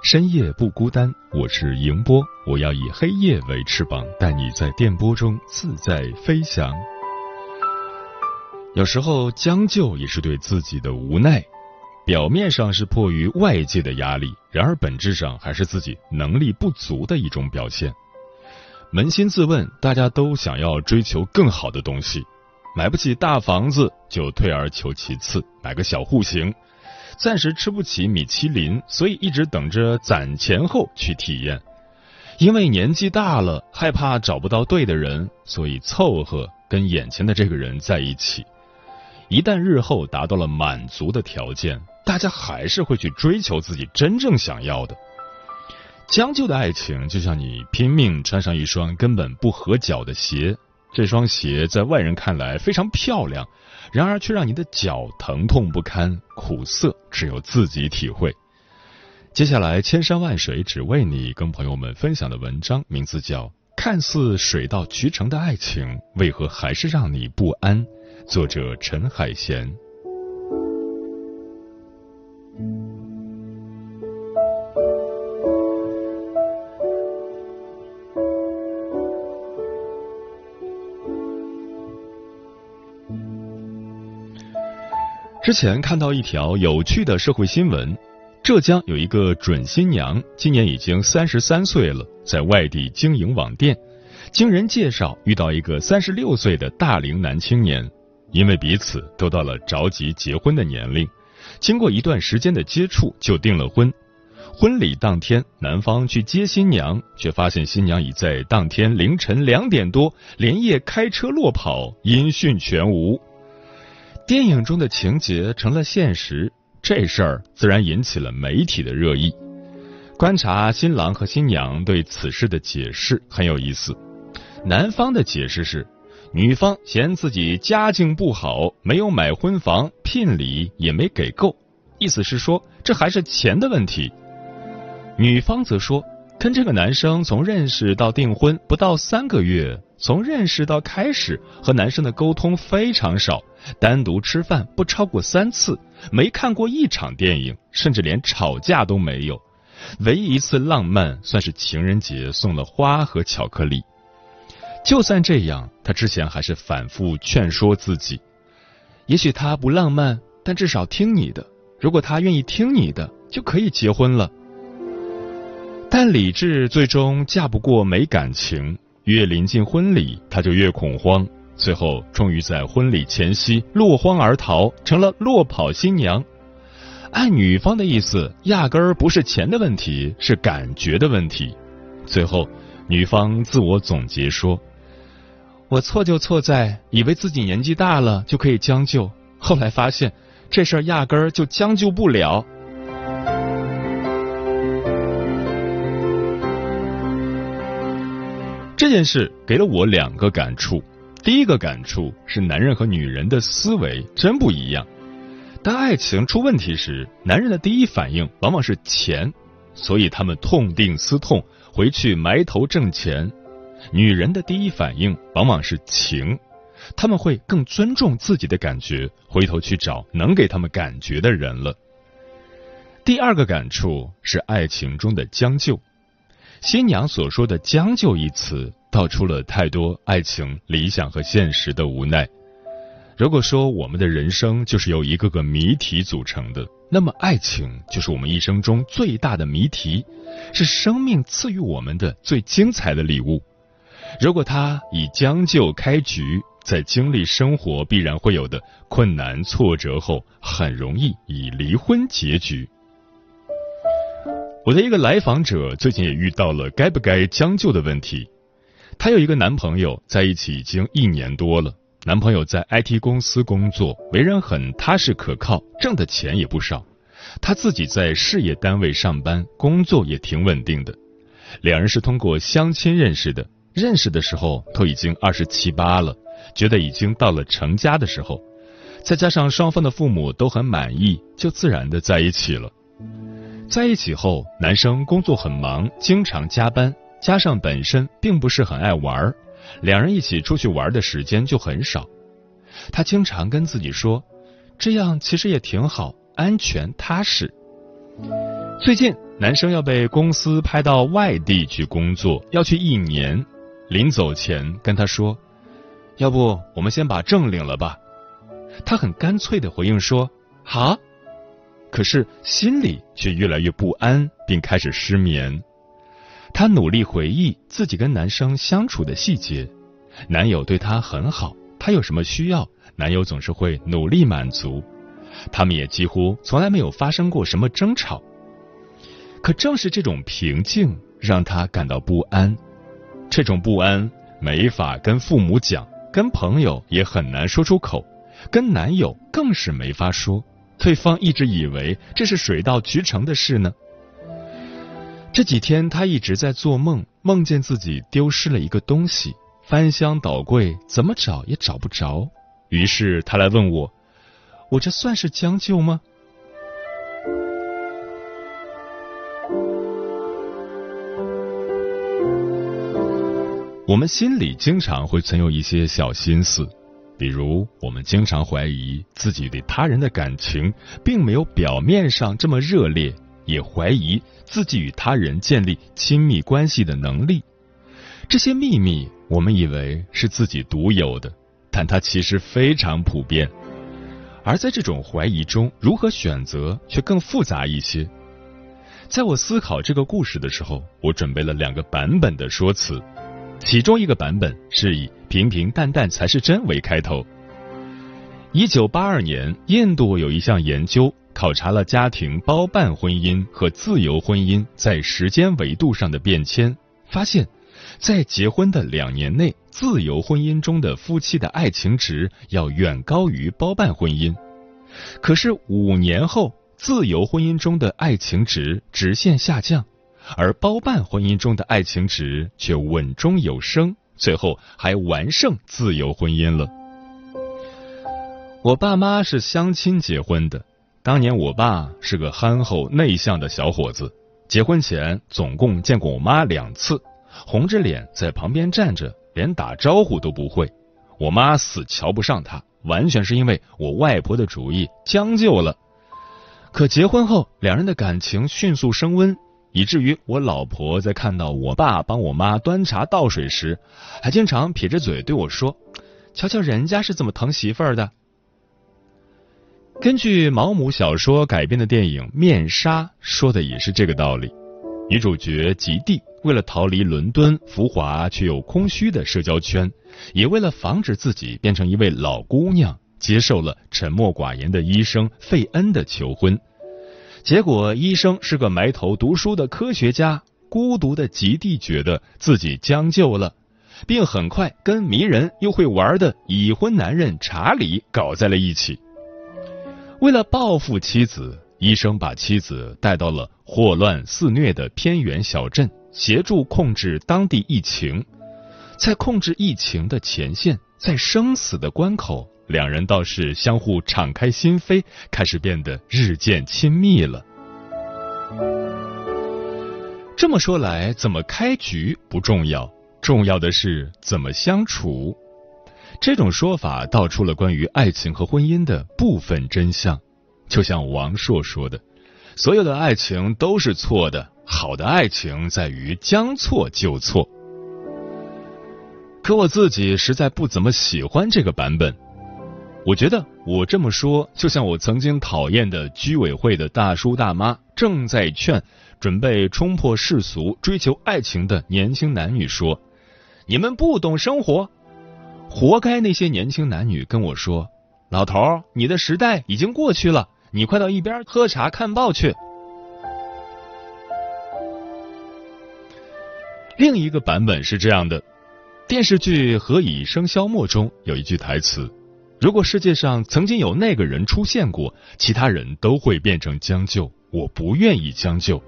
深夜不孤单，我是迎波，我要以黑夜为翅膀，带你在电波中自在飞翔。有时候将就也是对自己的无奈，表面上是迫于外界的压力，然而本质上还是自己能力不足的一种表现。扪心自问，大家都想要追求更好的东西，买不起大房子就退而求其次，买个小户型；暂时吃不起米其林，所以一直等着攒钱后去体验。因为年纪大了，害怕找不到对的人，所以凑合跟眼前的这个人在一起。一旦日后达到了满足的条件，大家还是会去追求自己真正想要的。将就的爱情就像你拼命穿上一双根本不合脚的鞋，这双鞋在外人看来非常漂亮，然而却让你的脚疼痛不堪，苦涩只有自己体会。接下来，千山万水只为你，跟朋友们分享的文章名字叫《看似水到渠成的爱情，为何还是让你不安》，作者陈海贤。之前看到一条有趣的社会新闻：浙江有一个准新娘，今年已经三十三岁了，在外地经营网店。经人介绍，遇到一个三十六岁的大龄男青年，因为彼此都到了着急结婚的年龄，经过一段时间的接触，就订了婚。婚礼当天，男方去接新娘，却发现新娘已在当天凌晨两点多连夜开车落跑，音讯全无。电影中的情节成了现实，这事儿自然引起了媒体的热议。观察新郎和新娘对此事的解释很有意思。男方的解释是，女方嫌自己家境不好，没有买婚房，聘礼也没给够，意思是说这还是钱的问题。女方则说，跟这个男生从认识到订婚不到三个月，从认识到开始和男生的沟通非常少。单独吃饭不超过三次，没看过一场电影，甚至连吵架都没有。唯一一次浪漫算是情人节送了花和巧克力。就算这样，他之前还是反复劝说自己：也许他不浪漫，但至少听你的。如果他愿意听你的，就可以结婚了。但理智最终架不过没感情，越临近婚礼，他就越恐慌。最后，终于在婚礼前夕落荒而逃，成了落跑新娘。按女方的意思，压根儿不是钱的问题，是感觉的问题。最后，女方自我总结说：“我错就错在以为自己年纪大了就可以将就，后来发现这事儿压根儿就将就不了。”这件事给了我两个感触。第一个感触是，男人和女人的思维真不一样。当爱情出问题时，男人的第一反应往往是钱，所以他们痛定思痛，回去埋头挣钱；女人的第一反应往往是情，他们会更尊重自己的感觉，回头去找能给他们感觉的人了。第二个感触是爱情中的将就。新娘所说的“将就”一词。道出了太多爱情理想和现实的无奈。如果说我们的人生就是由一个个谜题组成的，那么爱情就是我们一生中最大的谜题，是生命赐予我们的最精彩的礼物。如果他以将就开局，在经历生活必然会有的困难挫折后，很容易以离婚结局。我的一个来访者最近也遇到了该不该将就的问题。她有一个男朋友，在一起已经一年多了。男朋友在 IT 公司工作，为人很踏实可靠，挣的钱也不少。她自己在事业单位上班，工作也挺稳定的。两人是通过相亲认识的，认识的时候都已经二十七八了，觉得已经到了成家的时候。再加上双方的父母都很满意，就自然的在一起了。在一起后，男生工作很忙，经常加班，加上本身并不是很爱玩。两人一起出去玩的时间就很少，他经常跟自己说，这样其实也挺好，安全踏实。最近男生要被公司派到外地去工作，要去一年，临走前跟他说，要不我们先把证领了吧？他很干脆的回应说，好，可是心里却越来越不安，并开始失眠。她努力回忆自己跟男生相处的细节，男友对她很好，她有什么需要，男友总是会努力满足，他们也几乎从来没有发生过什么争吵。可正是这种平静让她感到不安，这种不安没法跟父母讲，跟朋友也很难说出口，跟男友更是没法说，对方一直以为这是水到渠成的事呢。这几天，他一直在做梦，梦见自己丢失了一个东西，翻箱倒柜，怎么找也找不着。于是他来问我：“我这算是将就吗？”我们心里经常会存有一些小心思，比如我们经常怀疑自己对他人的感情并没有表面上这么热烈。也怀疑自己与他人建立亲密关系的能力，这些秘密我们以为是自己独有的，但它其实非常普遍。而在这种怀疑中，如何选择却更复杂一些。在我思考这个故事的时候，我准备了两个版本的说辞，其中一个版本是以“平平淡淡才是真”为开头。一九八二年，印度有一项研究。考察了家庭包办婚姻和自由婚姻在时间维度上的变迁，发现，在结婚的两年内，自由婚姻中的夫妻的爱情值要远高于包办婚姻。可是五年后，自由婚姻中的爱情值直线下降，而包办婚姻中的爱情值却稳中有升，最后还完胜自由婚姻了。我爸妈是相亲结婚的。当年我爸是个憨厚内向的小伙子，结婚前总共见过我妈两次，红着脸在旁边站着，连打招呼都不会。我妈死瞧不上他，完全是因为我外婆的主意将就了。可结婚后，两人的感情迅速升温，以至于我老婆在看到我爸帮我妈端茶倒水时，还经常撇着嘴对我说：“瞧瞧人家是怎么疼媳妇儿的。”根据毛姆小说改编的电影《面纱》说的也是这个道理。女主角吉蒂为了逃离伦敦浮华却又空虚的社交圈，也为了防止自己变成一位老姑娘，接受了沉默寡言的医生费恩的求婚。结果，医生是个埋头读书的科学家，孤独的吉蒂觉得自己将就了，并很快跟迷人又会玩的已婚男人查理搞在了一起。为了报复妻子，医生把妻子带到了霍乱肆虐的偏远小镇，协助控制当地疫情。在控制疫情的前线，在生死的关口，两人倒是相互敞开心扉，开始变得日渐亲密了。这么说来，怎么开局不重要，重要的是怎么相处。这种说法道出了关于爱情和婚姻的部分真相，就像王朔说的：“所有的爱情都是错的，好的爱情在于将错就错。”可我自己实在不怎么喜欢这个版本。我觉得我这么说，就像我曾经讨厌的居委会的大叔大妈正在劝准备冲破世俗、追求爱情的年轻男女说：“你们不懂生活，活该！”那些年轻男女跟我说：“老头儿，你的时代已经过去了，你快到一边喝茶看报去。”另一个版本是这样的：电视剧《何以笙箫默》中有一句台词。如果世界上曾经有那个人出现过，其他人都会变成将就。我不愿意将就。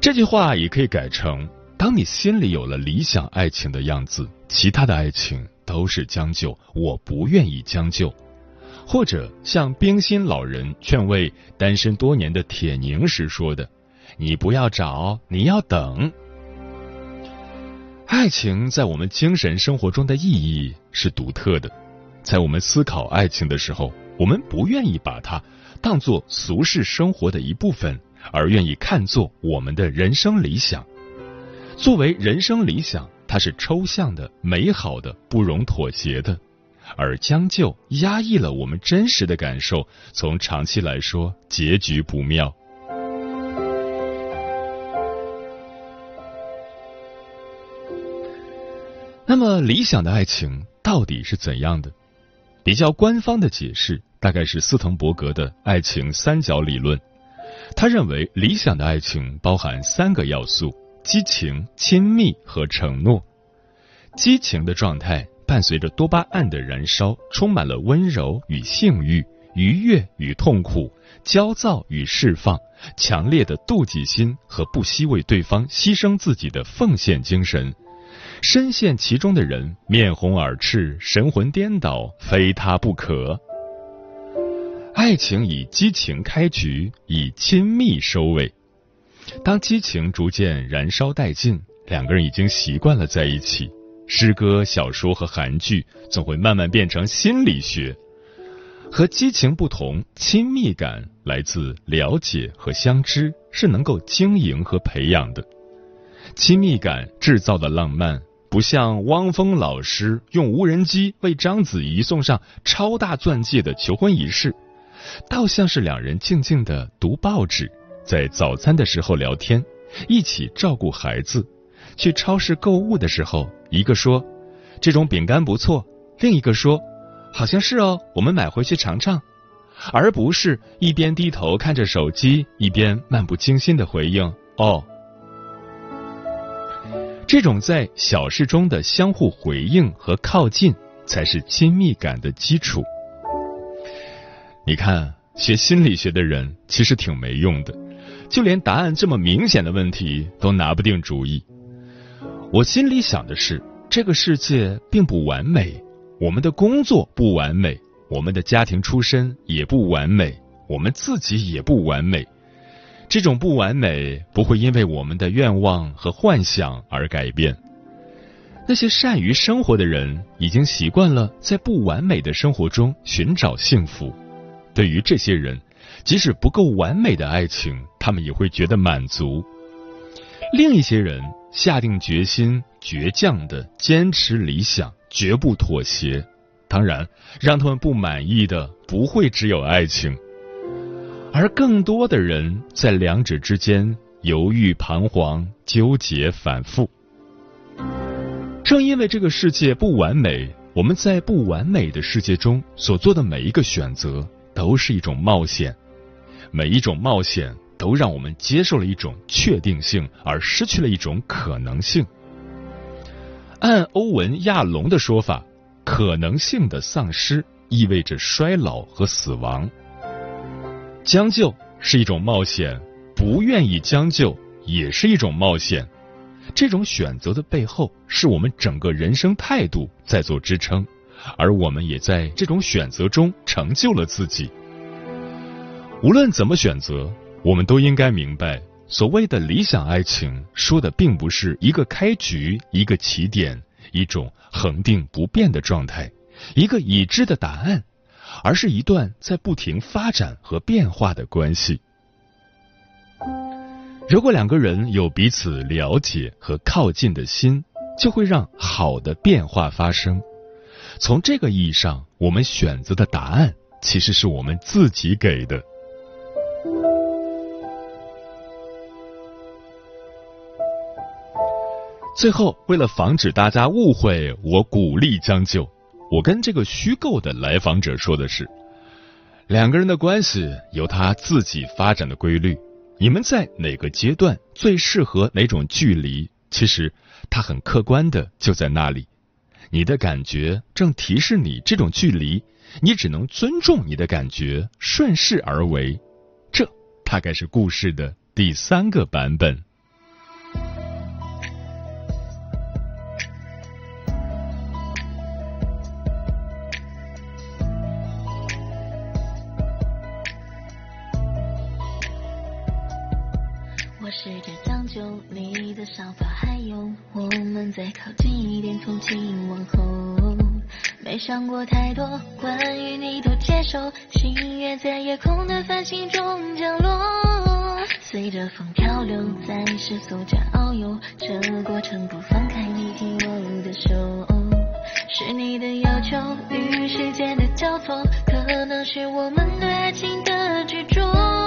这句话也可以改成：当你心里有了理想爱情的样子，其他的爱情都是将就。我不愿意将就。或者像冰心老人劝慰单身多年的铁凝时说的：“你不要找，你要等。”爱情在我们精神生活中的意义是独特的。在我们思考爱情的时候，我们不愿意把它当做俗世生活的一部分，而愿意看作我们的人生理想。作为人生理想，它是抽象的、美好的、不容妥协的，而将就压抑了我们真实的感受，从长期来说，结局不妙。那么，理想的爱情到底是怎样的？比较官方的解释大概是斯滕伯格的爱情三角理论。他认为理想的爱情包含三个要素：激情、亲密和承诺。激情的状态伴随着多巴胺的燃烧，充满了温柔与性欲、愉悦与痛苦、焦躁与释放、强烈的妒忌心和不惜为对方牺牲自己的奉献精神。深陷其中的人面红耳赤、神魂颠倒，非他不可。爱情以激情开局，以亲密收尾。当激情逐渐燃烧殆尽，两个人已经习惯了在一起。诗歌、小说和韩剧总会慢慢变成心理学。和激情不同，亲密感来自了解和相知，是能够经营和培养的。亲密感制造的浪漫。不像汪峰老师用无人机为章子怡送上超大钻戒的求婚仪式，倒像是两人静静的读报纸，在早餐的时候聊天，一起照顾孩子，去超市购物的时候，一个说这种饼干不错，另一个说好像是哦，我们买回去尝尝，而不是一边低头看着手机，一边漫不经心的回应哦。这种在小事中的相互回应和靠近，才是亲密感的基础。你看，学心理学的人其实挺没用的，就连答案这么明显的问题都拿不定主意。我心里想的是，这个世界并不完美，我们的工作不完美，我们的家庭出身也不完美，我们自己也不完美。这种不完美不会因为我们的愿望和幻想而改变。那些善于生活的人已经习惯了在不完美的生活中寻找幸福。对于这些人，即使不够完美的爱情，他们也会觉得满足。另一些人下定决心，倔强的坚持理想，绝不妥协。当然，让他们不满意的不会只有爱情。而更多的人在两者之间犹豫、彷徨、纠结、反复。正因为这个世界不完美，我们在不完美的世界中所做的每一个选择都是一种冒险，每一种冒险都让我们接受了一种确定性，而失去了一种可能性。按欧文·亚龙的说法，可能性的丧失意味着衰老和死亡。将就是一种冒险，不愿意将就也是一种冒险。这种选择的背后，是我们整个人生态度在做支撑，而我们也在这种选择中成就了自己。无论怎么选择，我们都应该明白，所谓的理想爱情，说的并不是一个开局、一个起点、一种恒定不变的状态、一个已知的答案。而是一段在不停发展和变化的关系。如果两个人有彼此了解和靠近的心，就会让好的变化发生。从这个意义上，我们选择的答案其实是我们自己给的。最后，为了防止大家误会，我鼓励将就。我跟这个虚构的来访者说的是，两个人的关系有他自己发展的规律。你们在哪个阶段最适合哪种距离？其实它很客观的就在那里。你的感觉正提示你这种距离，你只能尊重你的感觉，顺势而为。这大概是故事的第三个版本。手。星月在夜空的繁星中降落，随着风漂流，在世俗间遨游。这过程不放开你紧握的手，是你的要求与时间的交错，可能是我们对爱情的执着。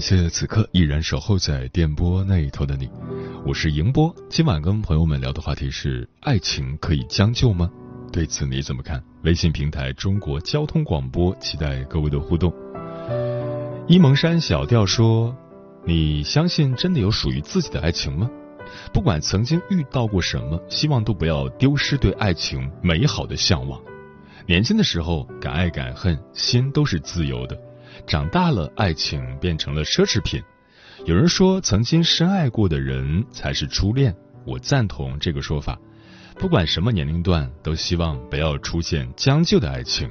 感谢此刻依然守候在电波那一头的你，我是迎波。今晚跟朋友们聊的话题是：爱情可以将就吗？对此你怎么看？微信平台中国交通广播，期待各位的互动。沂蒙山小调说：“你相信真的有属于自己的爱情吗？不管曾经遇到过什么，希望都不要丢失对爱情美好的向往。年轻的时候敢爱敢恨，心都是自由的；长大了，爱情变成了奢侈品。有人说，曾经深爱过的人才是初恋，我赞同这个说法。不管什么年龄段，都希望不要出现将就的爱情。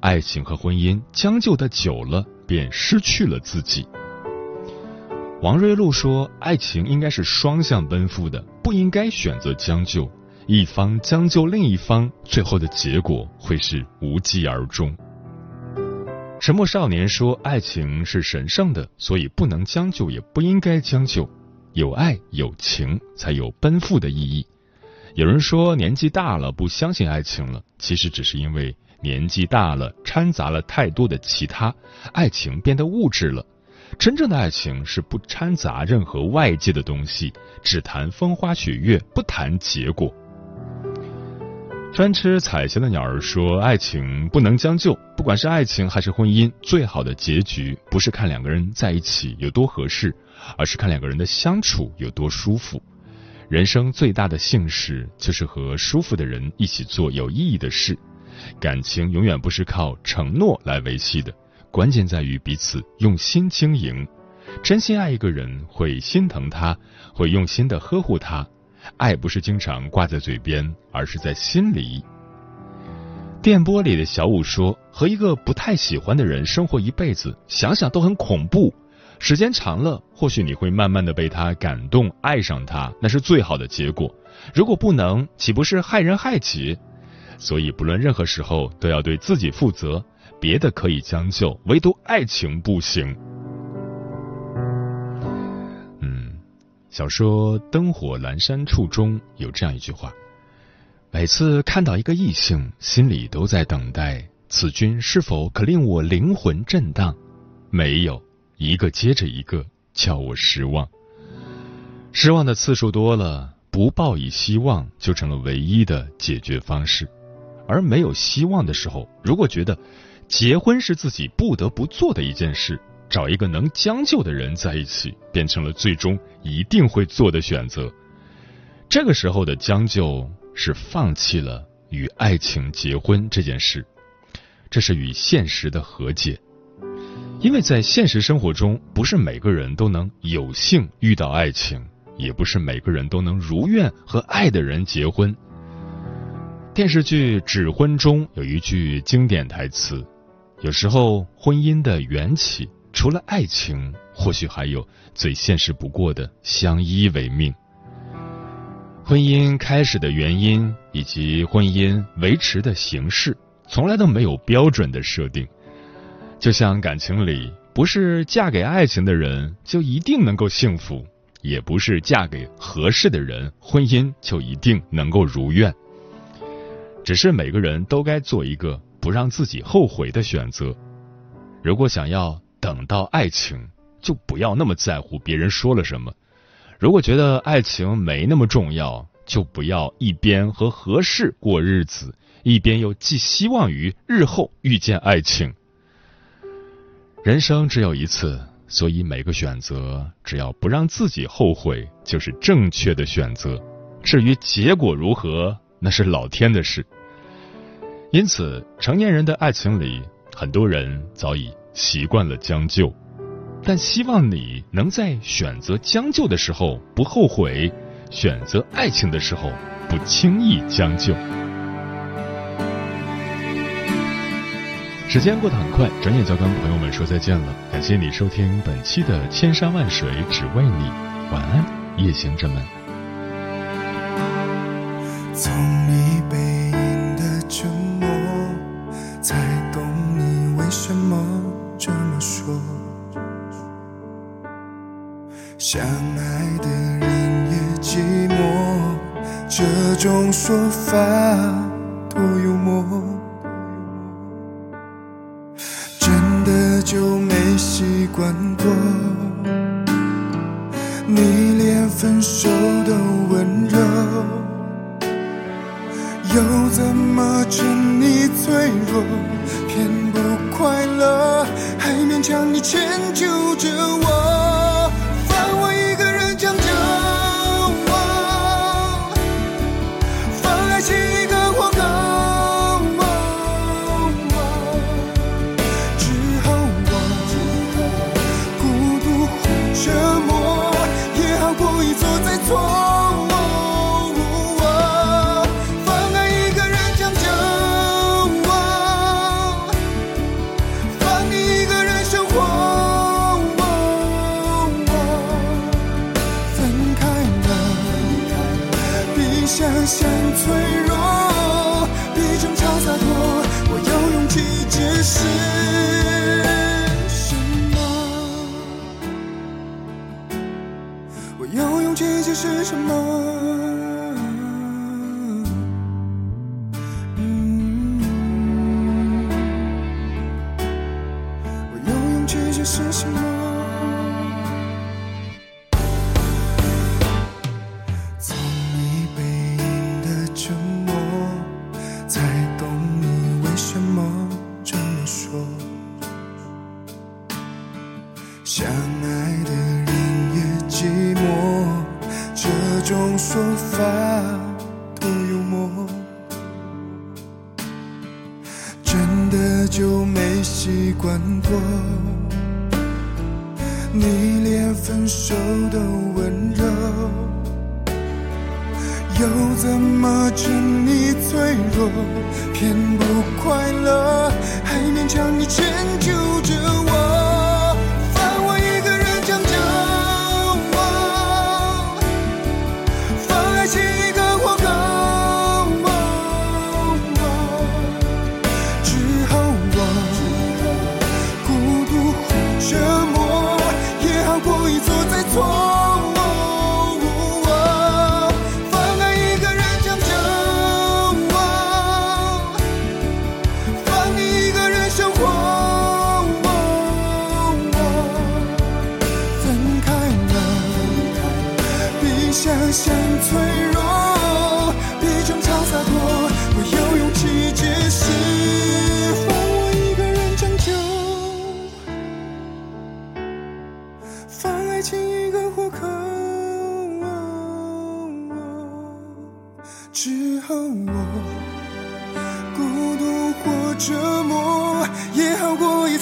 爱情和婚姻将就的久了，便失去了自己。王瑞露说：“爱情应该是双向奔赴的，不应该选择将就。一方将就另一方，最后的结果会是无疾而终。”沉默少年说：“爱情是神圣的，所以不能将就，也不应该将就。有爱有情，才有奔赴的意义。”有人说年纪大了不相信爱情了，其实只是因为年纪大了掺杂了太多的其他，爱情变得物质了。真正的爱情是不掺杂任何外界的东西，只谈风花雪月，不谈结果。专吃彩霞的鸟儿说：“爱情不能将就，不管是爱情还是婚姻，最好的结局不是看两个人在一起有多合适，而是看两个人的相处有多舒服。人生最大的幸事就是和舒服的人一起做有意义的事。感情永远不是靠承诺来维系的。”关键在于彼此用心经营，真心爱一个人会心疼他，会用心的呵护他。爱不是经常挂在嘴边，而是在心里。电波里的小五说：“和一个不太喜欢的人生活一辈子，想想都很恐怖。时间长了，或许你会慢慢的被他感动，爱上他，那是最好的结果。如果不能，岂不是害人害己？所以，不论任何时候，都要对自己负责。”别的可以将就，唯独爱情不行。小说《灯火阑珊处》中有这样一句话：每次看到一个异性，心里都在等待此君是否可令我灵魂震荡。没有，一个接着一个，叫我失望。失望的次数多了，不抱以希望就成了唯一的解决方式。而没有希望的时候，如果觉得结婚是自己不得不做的一件事，找一个能将就的人在一起，变成了最终一定会做的选择。这个时候的将就是放弃了与爱情结婚这件事，这是与现实的和解。因为在现实生活中，不是每个人都能有幸遇到爱情，也不是每个人都能如愿和爱的人结婚。电视剧《指婚》中有一句经典台词。有时候，婚姻的缘起，除了爱情，或许还有最现实不过的相依为命。婚姻开始的原因以及婚姻维持的形式，从来都没有标准的设定。就像感情里，不是嫁给爱情的人就一定能够幸福，也不是嫁给合适的人，婚姻就一定能够如愿。只是每个人都该做一个。不让自己后悔的选择。如果想要等到爱情，就不要那么在乎别人说了什么；如果觉得爱情没那么重要，就不要一边和合适过日子，一边又寄希望于日后遇见爱情。人生只有一次，所以每个选择，只要不让自己后悔，就是正确的选择。至于结果如何，那是老天的事。因此，成年人的爱情里，很多人早已习惯了将就，但希望你能在选择将就的时候不后悔，选择爱情的时候不轻易将就。时间过得很快，转眼就要跟朋友们说再见了。感谢你收听本期的《千山万水只为你》，晚安，夜行者们。从你法多幽默。真的就没习惯过，你连分手都温柔，又怎么趁你脆弱，偏不快乐，还勉强你迁就着我。折磨，也好过一